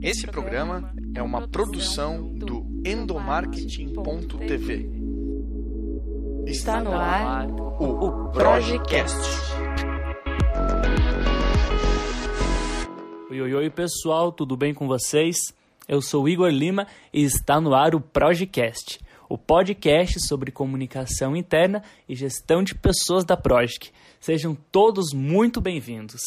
Esse programa é uma produção do endomarketing.tv. Está no ar o Projecast. Oi, oi, oi, pessoal, tudo bem com vocês? Eu sou Igor Lima e está no ar o Projecast, o podcast sobre comunicação interna e gestão de pessoas da Project. Sejam todos muito bem-vindos.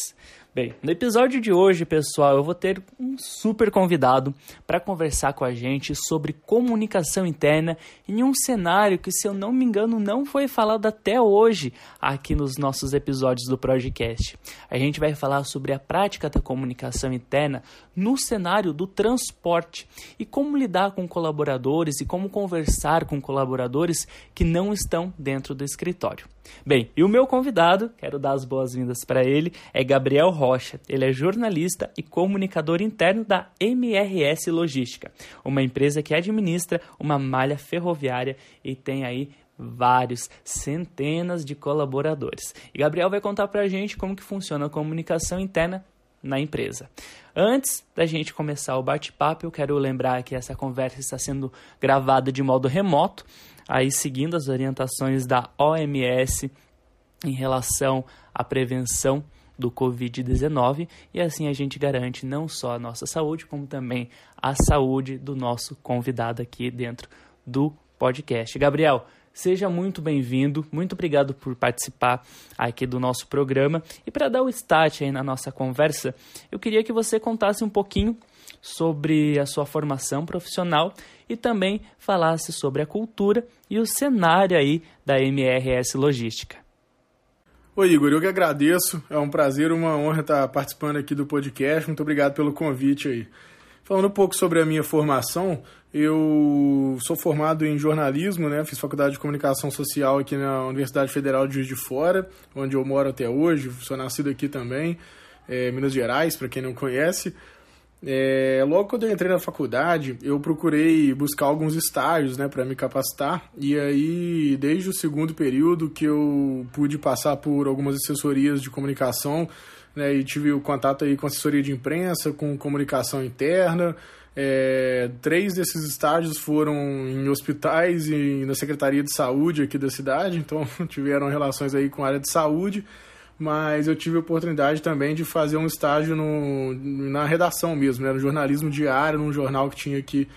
Bem, no episódio de hoje, pessoal, eu vou ter um super convidado para conversar com a gente sobre comunicação interna em um cenário que, se eu não me engano, não foi falado até hoje aqui nos nossos episódios do podcast. A gente vai falar sobre a prática da comunicação interna no cenário do transporte e como lidar com colaboradores e como conversar com colaboradores que não estão dentro do escritório. Bem, e o meu convidado, quero dar as boas-vindas para ele, é Gabriel Rocha. Ele é jornalista e comunicador interno da MRS Logística, uma empresa que administra uma malha ferroviária e tem aí vários, centenas de colaboradores. E Gabriel vai contar para a gente como que funciona a comunicação interna na empresa. Antes da gente começar o bate-papo, eu quero lembrar que essa conversa está sendo gravada de modo remoto, aí seguindo as orientações da OMS em relação à prevenção do Covid-19 e assim a gente garante não só a nossa saúde, como também a saúde do nosso convidado aqui dentro do podcast. Gabriel, Seja muito bem-vindo, muito obrigado por participar aqui do nosso programa. E para dar o start aí na nossa conversa, eu queria que você contasse um pouquinho sobre a sua formação profissional e também falasse sobre a cultura e o cenário aí da MRS Logística. Oi, Igor, eu que agradeço. É um prazer, uma honra estar participando aqui do podcast. Muito obrigado pelo convite aí. Falando um pouco sobre a minha formação, eu sou formado em jornalismo, né? Fiz faculdade de comunicação social aqui na Universidade Federal de Juiz de Fora, onde eu moro até hoje. Sou nascido aqui também, é, Minas Gerais, para quem não conhece. É, logo quando eu entrei na faculdade, eu procurei buscar alguns estágios, né, para me capacitar. E aí, desde o segundo período que eu pude passar por algumas assessorias de comunicação, né, e tive o contato aí com assessoria de imprensa, com comunicação interna, é, três desses estágios foram em hospitais e na Secretaria de Saúde aqui da cidade, então tiveram relações aí com a área de saúde, mas eu tive a oportunidade também de fazer um estágio no, na redação mesmo, né, no jornalismo diário, num jornal que tinha aqui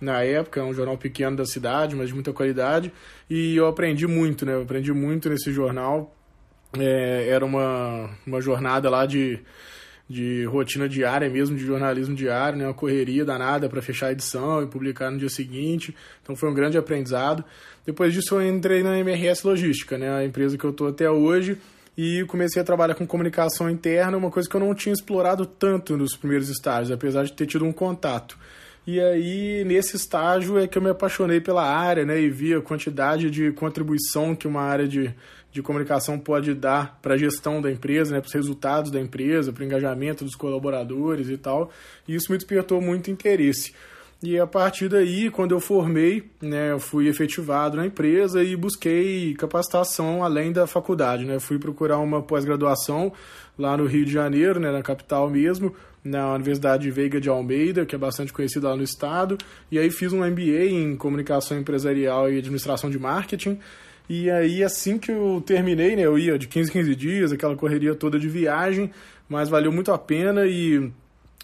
na época, um jornal pequeno da cidade, mas de muita qualidade, e eu aprendi muito, né, eu aprendi muito nesse jornal, é, era uma, uma jornada lá de de rotina diária mesmo, de jornalismo diário, né? Uma correria danada para fechar a edição e publicar no dia seguinte. Então foi um grande aprendizado. Depois disso eu entrei na MRS Logística, né? A empresa que eu estou até hoje e comecei a trabalhar com comunicação interna, uma coisa que eu não tinha explorado tanto nos primeiros estágios, apesar de ter tido um contato. E aí, nesse estágio, é que eu me apaixonei pela área, né? E vi a quantidade de contribuição que uma área de, de comunicação pode dar para a gestão da empresa, né? Para os resultados da empresa, para o engajamento dos colaboradores e tal. E isso me despertou muito interesse. E a partir daí, quando eu formei, né, eu fui efetivado na empresa e busquei capacitação além da faculdade, né? Fui procurar uma pós-graduação lá no Rio de Janeiro, né, na capital mesmo, na Universidade Veiga de Almeida, que é bastante conhecida lá no estado, e aí fiz um MBA em Comunicação Empresarial e Administração de Marketing, e aí assim que eu terminei, né, eu ia de 15 em 15 dias, aquela correria toda de viagem, mas valeu muito a pena e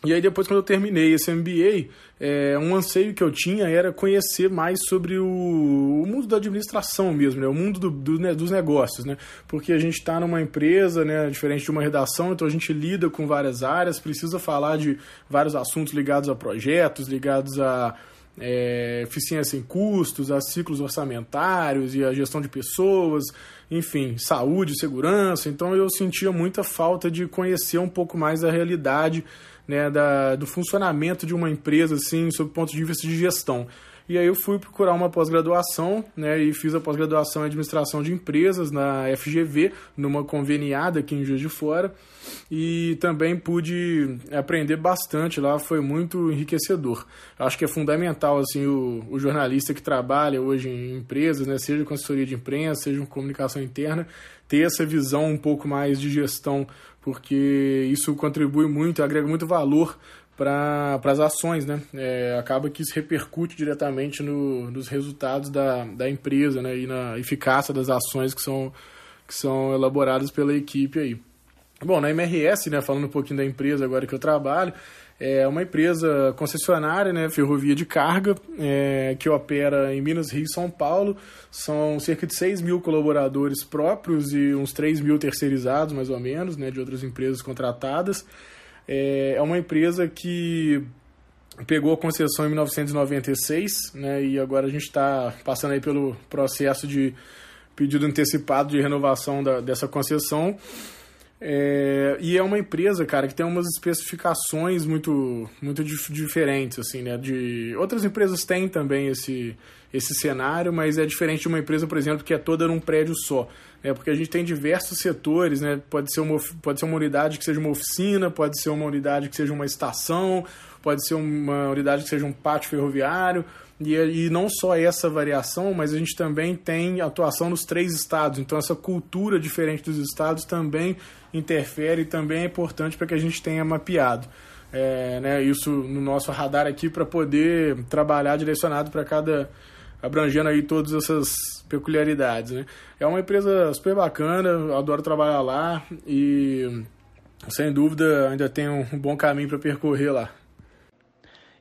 e aí depois quando eu terminei esse MBA, é, um anseio que eu tinha era conhecer mais sobre o, o mundo da administração mesmo, né? o mundo do, do, né, dos negócios, né? Porque a gente está numa empresa, né, diferente de uma redação, então a gente lida com várias áreas, precisa falar de vários assuntos ligados a projetos, ligados a é, eficiência em custos, a ciclos orçamentários e a gestão de pessoas, enfim, saúde, segurança. Então eu sentia muita falta de conhecer um pouco mais da realidade né, da, do funcionamento de uma empresa, assim, sob o ponto de vista de gestão. E aí eu fui procurar uma pós-graduação, né, e fiz a pós-graduação em administração de empresas na FGV, numa conveniada aqui em Juiz de Fora, e também pude aprender bastante lá, foi muito enriquecedor. Acho que é fundamental assim o, o jornalista que trabalha hoje em empresas, né, seja com assessoria de imprensa, seja com comunicação interna, ter essa visão um pouco mais de gestão porque isso contribui muito, agrega muito valor para as ações, né? É, acaba que isso repercute diretamente no, nos resultados da, da empresa, né? E na eficácia das ações que são, que são elaboradas pela equipe aí. Bom, na MRS, né, falando um pouquinho da empresa agora que eu trabalho, é uma empresa concessionária, né, ferrovia de carga, é, que opera em Minas, Rio e São Paulo. São cerca de 6 mil colaboradores próprios e uns 3 mil terceirizados, mais ou menos, né, de outras empresas contratadas. É, é uma empresa que pegou a concessão em 1996, né, e agora a gente está passando aí pelo processo de pedido antecipado de renovação da, dessa concessão. É, e é uma empresa, cara, que tem umas especificações muito, muito dif diferentes, assim, né? De, outras empresas têm também esse, esse cenário, mas é diferente de uma empresa, por exemplo, que é toda num prédio só. Né? Porque a gente tem diversos setores, né? Pode ser, uma, pode ser uma unidade que seja uma oficina, pode ser uma unidade que seja uma estação, pode ser uma unidade que seja um pátio ferroviário. E, e não só essa variação, mas a gente também tem atuação nos três estados. Então, essa cultura diferente dos estados também interfere e também é importante para que a gente tenha mapeado. É, né, isso no nosso radar aqui para poder trabalhar direcionado para cada abrangendo aí todas essas peculiaridades, né? É uma empresa super bacana, adoro trabalhar lá e sem dúvida ainda tem um bom caminho para percorrer lá.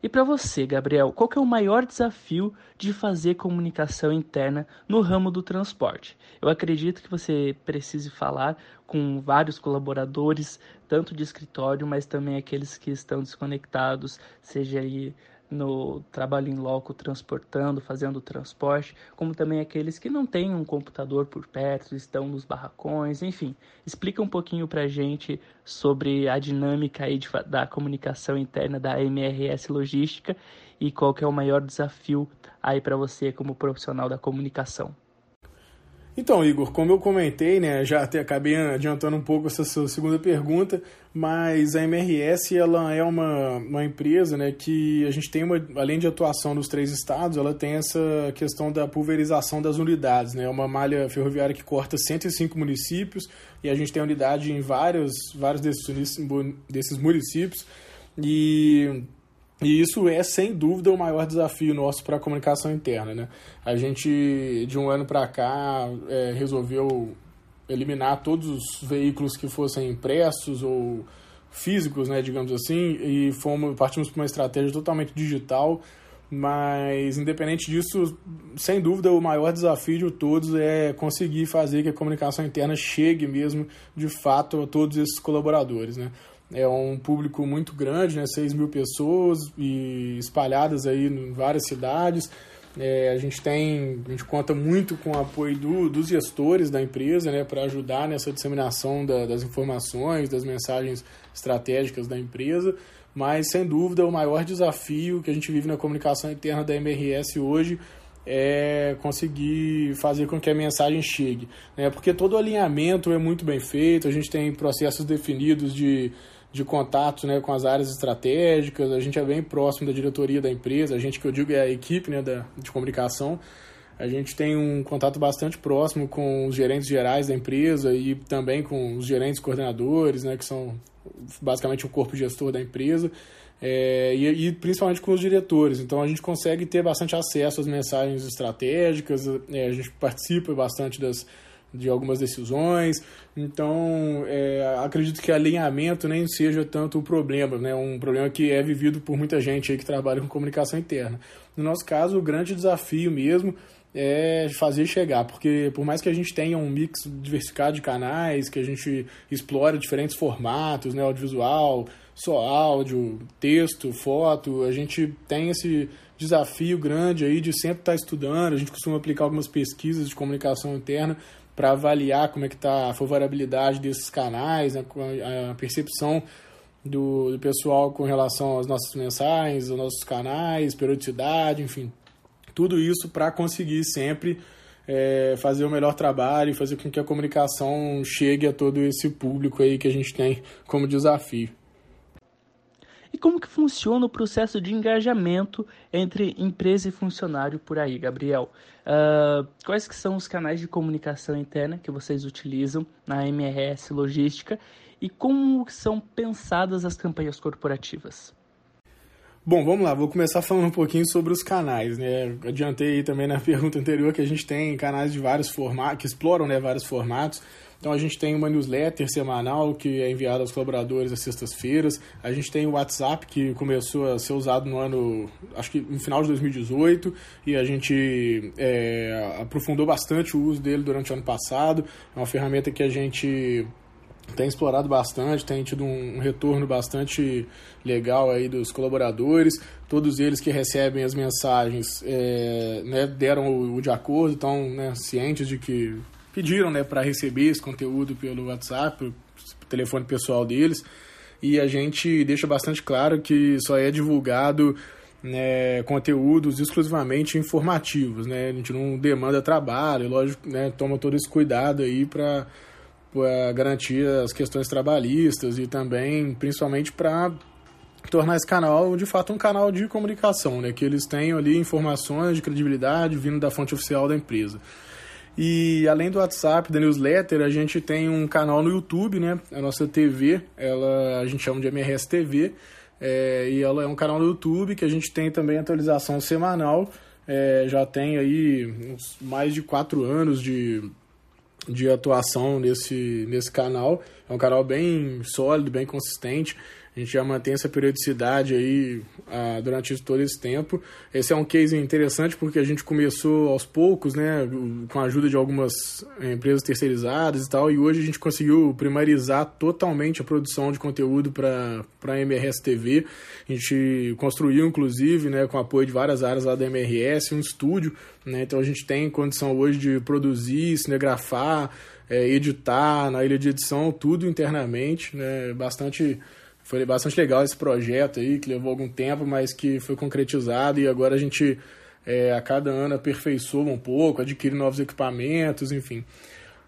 E para você, Gabriel, qual é o maior desafio de fazer comunicação interna no ramo do transporte? Eu acredito que você precise falar com vários colaboradores, tanto de escritório, mas também aqueles que estão desconectados, seja aí no trabalho em loco transportando, fazendo transporte, como também aqueles que não têm um computador por perto, estão nos barracões, enfim. Explica um pouquinho para gente sobre a dinâmica aí de, da comunicação interna da MRS Logística e qual que é o maior desafio aí para você como profissional da comunicação. Então, Igor, como eu comentei, né, já até acabei adiantando um pouco essa sua segunda pergunta, mas a MRS ela é uma, uma empresa né, que a gente tem, uma, além de atuação nos três estados, ela tem essa questão da pulverização das unidades. Né, é uma malha ferroviária que corta 105 municípios e a gente tem unidade em vários, vários desses, desses municípios. E e isso é, sem dúvida, o maior desafio nosso para a comunicação interna. Né? A gente, de um ano para cá, é, resolveu eliminar todos os veículos que fossem impressos ou físicos, né, digamos assim, e fomos, partimos para uma estratégia totalmente digital. Mas, independente disso, sem dúvida, o maior desafio de todos é conseguir fazer que a comunicação interna chegue mesmo, de fato, a todos esses colaboradores. Né? É um público muito grande, né, 6 mil pessoas e espalhadas aí em várias cidades. É, a gente tem, a gente conta muito com o apoio do, dos gestores da empresa, né, para ajudar nessa disseminação da, das informações, das mensagens estratégicas da empresa. Mas sem dúvida o maior desafio que a gente vive na comunicação interna da MRS hoje é conseguir fazer com que a mensagem chegue, né? Porque todo o alinhamento é muito bem feito, a gente tem processos definidos de de contato né, com as áreas estratégicas, a gente é bem próximo da diretoria da empresa, a gente que eu digo é a equipe né, da, de comunicação, a gente tem um contato bastante próximo com os gerentes gerais da empresa e também com os gerentes coordenadores, né, que são basicamente o corpo gestor da empresa, é, e, e, principalmente com os diretores. Então a gente consegue ter bastante acesso às mensagens estratégicas, é, a gente participa bastante das de algumas decisões. Então, é, acredito que alinhamento nem seja tanto o problema, né? um problema que é vivido por muita gente aí que trabalha com comunicação interna. No nosso caso, o grande desafio mesmo é fazer chegar, porque por mais que a gente tenha um mix diversificado de canais, que a gente explore diferentes formatos, né, audiovisual, só áudio, texto, foto, a gente tem esse desafio grande aí de sempre estar estudando, a gente costuma aplicar algumas pesquisas de comunicação interna para avaliar como é que está a favorabilidade desses canais, né, a percepção do, do, pessoal com relação às nossas mensagens, aos nossos canais, periodicidade, enfim, tudo isso para conseguir sempre é, fazer o melhor trabalho e fazer com que a comunicação chegue a todo esse público aí que a gente tem como desafio. E como que funciona o processo de engajamento entre empresa e funcionário por aí, Gabriel? Uh, quais que são os canais de comunicação interna que vocês utilizam na MRS Logística e como são pensadas as campanhas corporativas? Bom, vamos lá, vou começar falando um pouquinho sobre os canais, né? Adiantei também na pergunta anterior que a gente tem canais de vários formatos, que exploram né, vários formatos. Então a gente tem uma newsletter semanal que é enviada aos colaboradores às sextas-feiras. A gente tem o WhatsApp que começou a ser usado no ano, acho que no final de 2018, e a gente é, aprofundou bastante o uso dele durante o ano passado. É uma ferramenta que a gente tem explorado bastante, tem tido um retorno bastante legal aí dos colaboradores. Todos eles que recebem as mensagens é, né, deram o, de acordo, estão né, cientes de que pediram né, para receber esse conteúdo pelo WhatsApp, pelo telefone pessoal deles. E a gente deixa bastante claro que só é divulgado né, conteúdos exclusivamente informativos. Né? A gente não demanda trabalho, lógico, né, toma todo esse cuidado aí para para garantir as questões trabalhistas e também, principalmente, para tornar esse canal de fato um canal de comunicação, né? Que eles tenham ali informações de credibilidade vindo da fonte oficial da empresa. E além do WhatsApp, da newsletter, a gente tem um canal no YouTube, né? A nossa TV, ela a gente chama de MRS TV, é, e ela é um canal no YouTube que a gente tem também atualização semanal. É, já tem aí mais de quatro anos de de atuação nesse, nesse canal. É um canal bem sólido, bem consistente. A gente já mantém essa periodicidade aí ah, durante todo esse tempo. Esse é um case interessante porque a gente começou aos poucos, né, com a ajuda de algumas empresas terceirizadas e tal, e hoje a gente conseguiu primarizar totalmente a produção de conteúdo para a MRS TV. A gente construiu, inclusive, né, com apoio de várias áreas lá da MRS, um estúdio. Né, então a gente tem condição hoje de produzir, cinegrafar, é, editar na ilha de edição, tudo internamente, né, bastante foi bastante legal esse projeto aí, que levou algum tempo, mas que foi concretizado e agora a gente é, a cada ano aperfeiçoa um pouco, adquire novos equipamentos, enfim.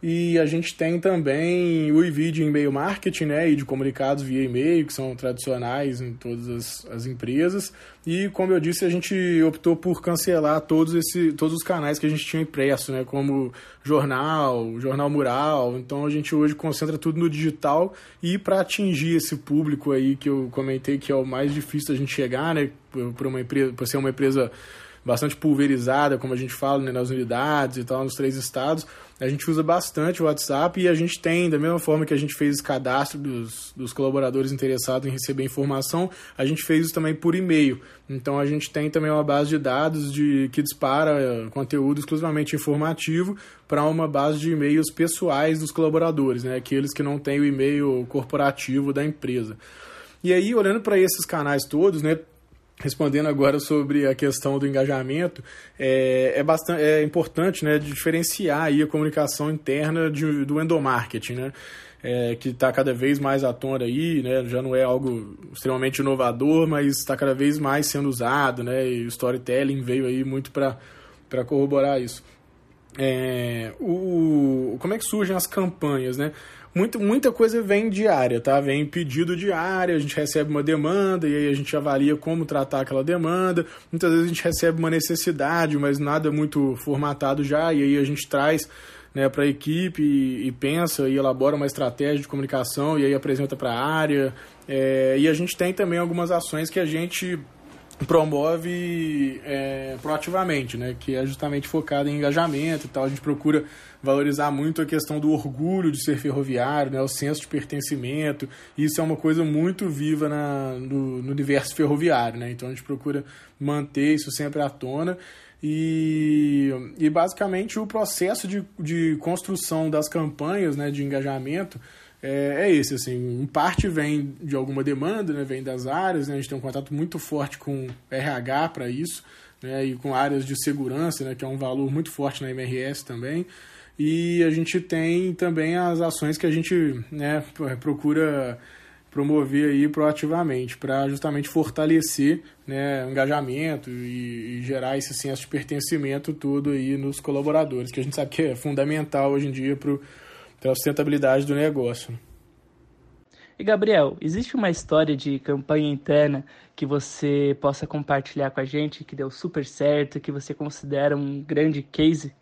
E a gente tem também o e de e-mail marketing, né, e de comunicados via e-mail, que são tradicionais em todas as, as, empresas. E, como eu disse, a gente optou por cancelar todos, esse, todos os canais que a gente tinha impresso, né, como jornal, jornal mural. Então, a gente hoje concentra tudo no digital e para atingir esse público aí que eu comentei que é o mais difícil a gente chegar, né, por, uma empresa, por ser uma empresa bastante pulverizada, como a gente fala, né, nas unidades e tal, nos três estados. A gente usa bastante o WhatsApp e a gente tem, da mesma forma que a gente fez esse cadastro dos, dos colaboradores interessados em receber informação, a gente fez isso também por e-mail. Então a gente tem também uma base de dados de, que dispara eh, conteúdo exclusivamente informativo para uma base de e-mails pessoais dos colaboradores, né, aqueles que não têm o e-mail corporativo da empresa. E aí, olhando para esses canais todos, né, respondendo agora sobre a questão do engajamento, é, é, bastante, é importante né, diferenciar aí a comunicação interna de, do endomarketing, né? É, que está cada vez mais à tona aí, né? já não é algo extremamente inovador, mas está cada vez mais sendo usado, né? e o storytelling veio aí muito para corroborar isso. É, o, como é que surgem as campanhas, né? Muito, muita coisa vem diária, tá? Vem pedido diário, a gente recebe uma demanda e aí a gente avalia como tratar aquela demanda. Muitas vezes a gente recebe uma necessidade, mas nada muito formatado já, e aí a gente traz né, para a equipe e, e, pensa e elabora uma estratégia de comunicação e aí apresenta para a área. É, e a gente tem também algumas ações que a gente promove é, proativamente, né, que é justamente focada em engajamento e tal. A gente procura valorizar muito a questão do orgulho de ser ferroviário, né, o senso de pertencimento. Isso é uma coisa muito viva na, no, no universo ferroviário, né? Então a gente procura manter isso sempre à tona. E, e basicamente o processo de, de construção das campanhas né, de engajamento é, é esse, assim, em parte vem de alguma demanda, né, vem das áreas, né, a gente tem um contato muito forte com RH para isso, né, e com áreas de segurança, né, que é um valor muito forte na MRS também, e a gente tem também as ações que a gente né, procura promover aí proativamente para justamente fortalecer né, o engajamento e, e, gerar esse senso de pertencimento todo aí nos colaboradores, que a gente sabe que é fundamental hoje em dia para pela sustentabilidade do negócio. E Gabriel, existe uma história de campanha interna que você possa compartilhar com a gente que deu super certo, que você considera um grande case?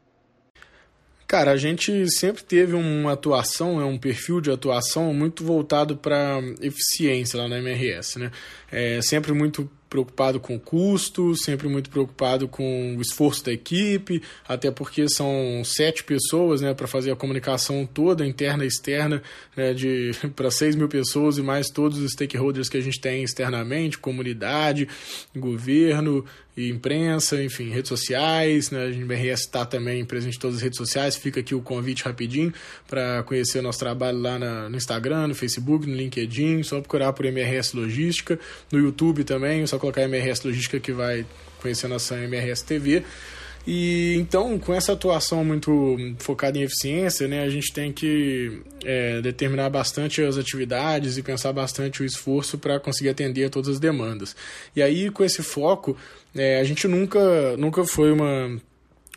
Cara, a gente sempre teve uma atuação, né, um perfil de atuação muito voltado para eficiência lá na MRS, né? É sempre muito preocupado com custo, sempre muito preocupado com o esforço da equipe, até porque são sete pessoas né, para fazer a comunicação toda, interna e externa, né, para seis mil pessoas e mais todos os stakeholders que a gente tem externamente, comunidade, governo, e imprensa, enfim, redes sociais, né? A gente BRS está também presente em todas as redes sociais. Fica aqui o convite rapidinho para conhecer o nosso trabalho lá na, no Instagram, no Facebook, no LinkedIn. Só procurar por MRS Logística. No YouTube também, só colocar MRS Logística que vai conhecer a nossa MRS TV. E então, com essa atuação muito focada em eficiência, né, a gente tem que é, determinar bastante as atividades e pensar bastante o esforço para conseguir atender a todas as demandas. E aí, com esse foco, é, a gente nunca, nunca foi uma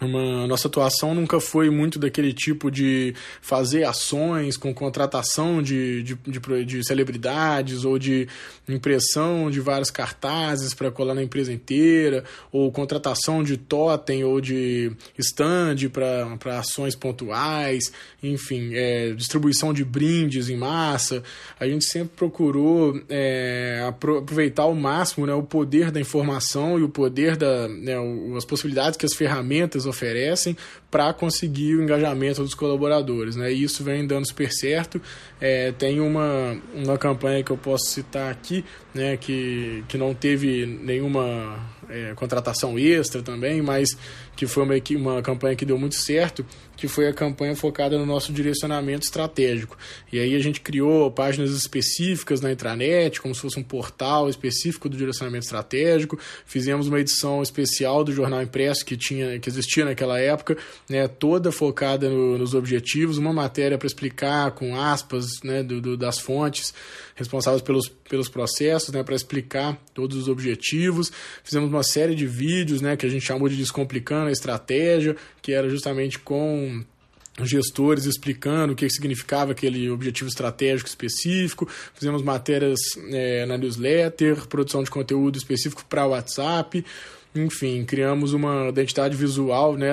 uma, nossa atuação nunca foi muito daquele tipo de fazer ações com contratação de, de, de, de celebridades ou de impressão de vários cartazes para colar na empresa inteira, ou contratação de totem ou de stand para ações pontuais, enfim, é, distribuição de brindes em massa. A gente sempre procurou é, aproveitar ao máximo né, o poder da informação e o poder da né, as possibilidades que as ferramentas oferecem para conseguir o engajamento dos colaboradores. Né? E isso vem dando super certo. É, tem uma, uma campanha que eu posso citar aqui, né, que, que não teve nenhuma é, contratação extra também, mas que foi uma, uma campanha que deu muito certo, que foi a campanha focada no nosso direcionamento estratégico. E aí a gente criou páginas específicas na intranet, como se fosse um portal específico do direcionamento estratégico. Fizemos uma edição especial do jornal impresso que tinha que existia naquela época, né, toda focada no, nos objetivos, uma matéria para explicar com aspas né, do, do, das fontes responsáveis pelos, pelos processos, né, para explicar todos os objetivos. Fizemos uma série de vídeos né, que a gente chamou de Descomplicando a Estratégia, que era justamente com gestores explicando o que significava aquele objetivo estratégico específico. Fizemos matérias é, na newsletter, produção de conteúdo específico para WhatsApp. Enfim, criamos uma identidade visual né,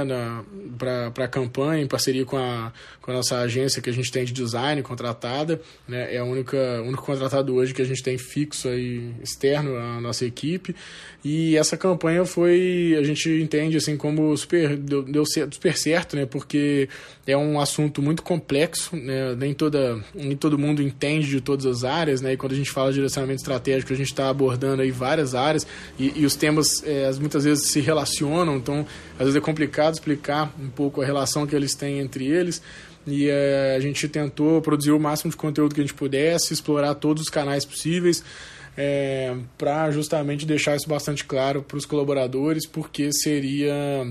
para a campanha, em parceria com a, com a nossa agência que a gente tem de design contratada. Né, é a única, único contratado hoje que a gente tem fixo aí, externo à nossa equipe. E essa campanha foi, a gente entende assim como super, deu, deu super certo, né, porque é um assunto muito complexo, né, nem, toda, nem todo mundo entende de todas as áreas. Né, e quando a gente fala de direcionamento estratégico, a gente está abordando aí várias áreas e, e os temas, é, as muitas vezes se relacionam, então às vezes é complicado explicar um pouco a relação que eles têm entre eles. E é, a gente tentou produzir o máximo de conteúdo que a gente pudesse, explorar todos os canais possíveis. É, para justamente deixar isso bastante claro para os colaboradores, porque seria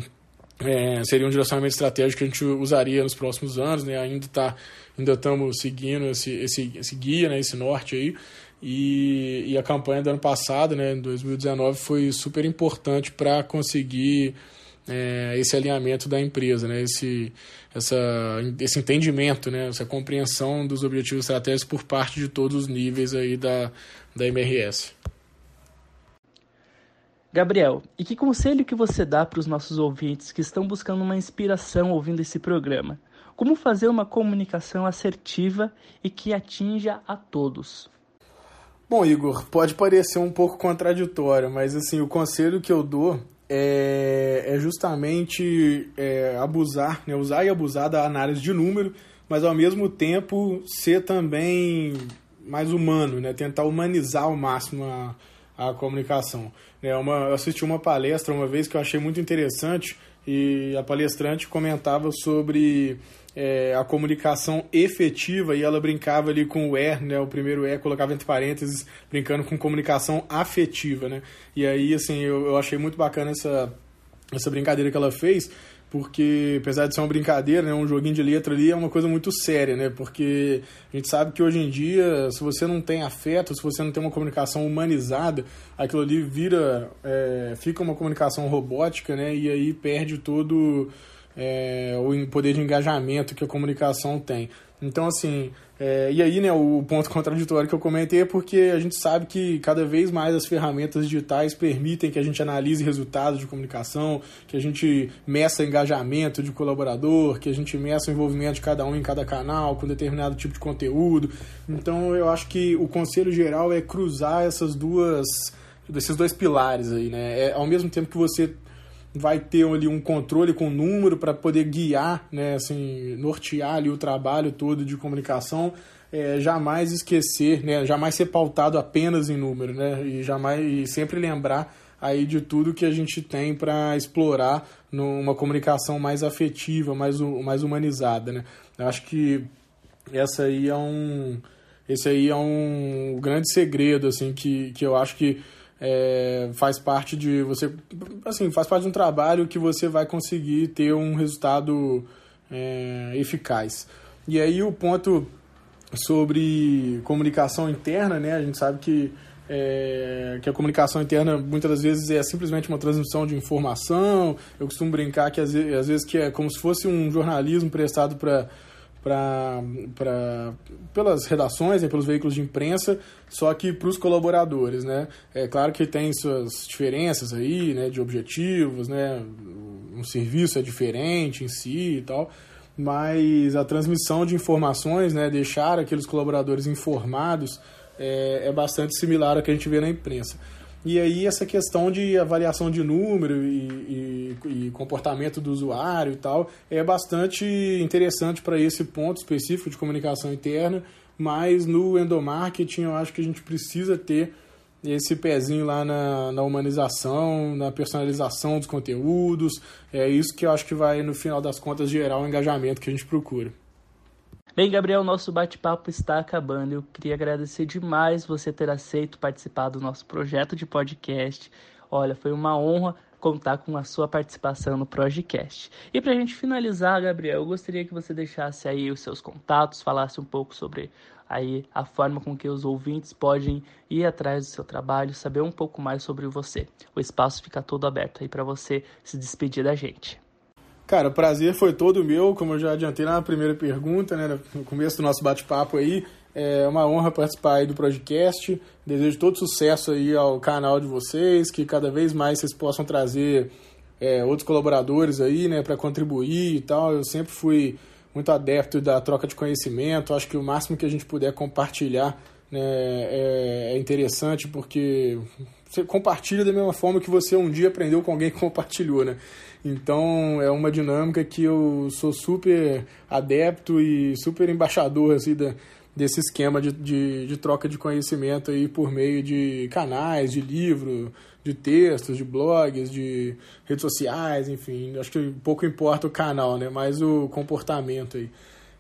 é, seria um direcionamento estratégico que a gente usaria nos próximos anos, né? Ainda tá, ainda estamos seguindo esse, esse, esse guia, né? Esse norte aí. E, e a campanha do ano passado, né, em 2019, foi super importante para conseguir é, esse alinhamento da empresa, né, esse, essa, esse entendimento, né, essa compreensão dos objetivos estratégicos por parte de todos os níveis aí da, da MRS. Gabriel, e que conselho que você dá para os nossos ouvintes que estão buscando uma inspiração ouvindo esse programa? Como fazer uma comunicação assertiva e que atinja a todos? Bom, Igor, pode parecer um pouco contraditório, mas assim, o conselho que eu dou é, é justamente é, abusar, né, usar e abusar da análise de número, mas ao mesmo tempo ser também mais humano, né, tentar humanizar ao máximo a, a comunicação. É uma, eu assisti uma palestra uma vez que eu achei muito interessante e a palestrante comentava sobre é, a comunicação efetiva e ela brincava ali com o E, né, o primeiro E, colocava entre parênteses, brincando com comunicação afetiva, né? E aí, assim, eu, eu achei muito bacana essa, essa brincadeira que ela fez, porque apesar de ser uma brincadeira, né, um joguinho de letra ali, é uma coisa muito séria, né? Porque a gente sabe que hoje em dia, se você não tem afeto, se você não tem uma comunicação humanizada, aquilo ali vira, é, fica uma comunicação robótica, né? E aí perde todo é, o poder de engajamento que a comunicação tem. Então, assim, é, e aí, né, o ponto contraditório que eu comentei é porque a gente sabe que cada vez mais as ferramentas digitais permitem que a gente analise resultados de comunicação, que a gente meça engajamento de colaborador, que a gente meça o envolvimento de cada um em cada canal com determinado tipo de conteúdo. Então, eu acho que o conselho geral é cruzar essas duas desses dois pilares aí, né? É, ao mesmo tempo que você vai ter ali um controle com número para poder guiar, né, assim, nortear ali o trabalho todo de comunicação, é, jamais esquecer, né, jamais ser pautado apenas em número, né, e jamais e sempre lembrar aí de tudo que a gente tem para explorar numa comunicação mais afetiva, mais, mais humanizada, né. Eu acho que essa aí é um esse aí é um grande segredo assim que, que eu acho que é, faz parte de você assim faz parte de um trabalho que você vai conseguir ter um resultado é, eficaz. E aí o ponto sobre comunicação interna né a gente sabe que é, que a comunicação interna muitas das vezes é simplesmente uma transmissão de informação. Eu costumo brincar que às vezes, às vezes que é como se fosse um jornalismo prestado para para pelas redações e pelos veículos de imprensa, só que para os colaboradores, né? É claro que tem suas diferenças aí, né, de objetivos, né? Um serviço é diferente em si e tal, mas a transmissão de informações, né, deixar aqueles colaboradores informados é, é bastante similar ao que a gente vê na imprensa. E aí essa questão de avaliação de número e, e, e comportamento do usuário e tal é bastante interessante para esse ponto específico de comunicação interna, mas no endomarketing eu acho que a gente precisa ter esse pezinho lá na, na humanização, na personalização dos conteúdos. É isso que eu acho que vai, no final das contas, gerar o engajamento que a gente procura. Bem, Gabriel, nosso bate-papo está acabando. Eu queria agradecer demais você ter aceito participar do nosso projeto de podcast. Olha, foi uma honra contar com a sua participação no Projecast. E para a gente finalizar, Gabriel, eu gostaria que você deixasse aí os seus contatos, falasse um pouco sobre aí a forma com que os ouvintes podem ir atrás do seu trabalho, saber um pouco mais sobre você. O espaço fica todo aberto aí para você se despedir da gente. Cara, o prazer foi todo meu, como eu já adiantei na primeira pergunta, né, no começo do nosso bate-papo aí. É uma honra participar aí do podcast. Desejo todo sucesso aí ao canal de vocês, que cada vez mais vocês possam trazer é, outros colaboradores aí, né, para contribuir e tal. Eu sempre fui muito adepto da troca de conhecimento. Acho que o máximo que a gente puder compartilhar né, é, é interessante, porque você compartilha da mesma forma que você um dia aprendeu com alguém que compartilhou, né? Então é uma dinâmica que eu sou super adepto e super embaixador assim, da, desse esquema de, de, de, troca de conhecimento aí por meio de canais, de livro, de textos, de blogs, de redes sociais, enfim. Acho que pouco importa o canal, né? Mais o comportamento aí.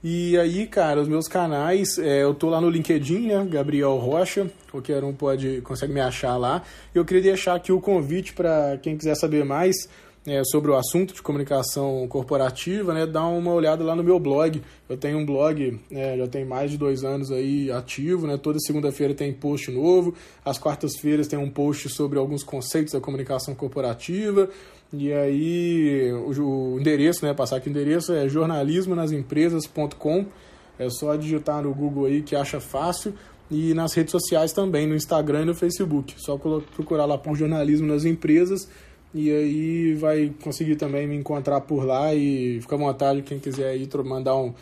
E aí, cara, os meus canais, é, eu tô lá no LinkedIn, né? Gabriel Rocha, qualquer um pode consegue me achar lá. Eu queria deixar aqui o convite para quem quiser saber mais é, sobre o assunto de comunicação corporativa, né, dá uma olhada lá no meu blog. Eu tenho um blog, é, já tem mais de dois anos aí ativo, né, toda segunda-feira tem post novo, às quartas-feiras tem um post sobre alguns conceitos da comunicação corporativa, e aí o, o endereço, né, passar aqui o endereço é jornalismonasempresas.com, é só digitar no Google aí que acha fácil, e nas redes sociais também, no Instagram e no Facebook, só procurar lá por jornalismo nas empresas, e aí vai conseguir também me encontrar por lá e fica à vontade quem quiser aí mandar um,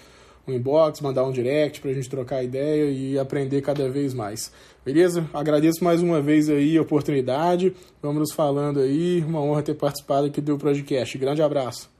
um inbox, mandar um direct pra gente trocar ideia e aprender cada vez mais. Beleza? Agradeço mais uma vez aí a oportunidade. Vamos nos falando aí. Uma honra ter participado aqui do podcast. Grande abraço.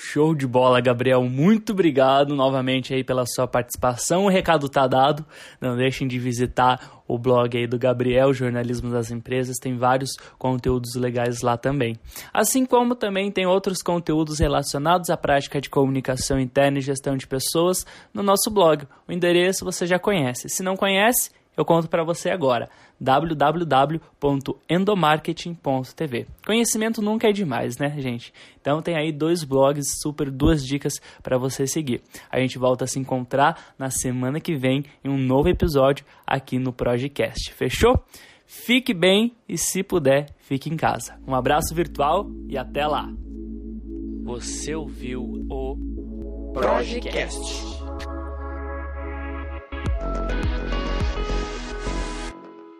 Show de bola, Gabriel. Muito obrigado novamente aí pela sua participação. O recado tá dado. Não deixem de visitar o blog aí do Gabriel, Jornalismo das Empresas. Tem vários conteúdos legais lá também. Assim como também tem outros conteúdos relacionados à prática de comunicação interna e gestão de pessoas no nosso blog. O endereço você já conhece. Se não conhece, eu conto para você agora www.endomarketing.tv. Conhecimento nunca é demais, né, gente? Então tem aí dois blogs, super duas dicas para você seguir. A gente volta a se encontrar na semana que vem em um novo episódio aqui no Projecast. Fechou? Fique bem e se puder, fique em casa. Um abraço virtual e até lá. Você ouviu o Projecast.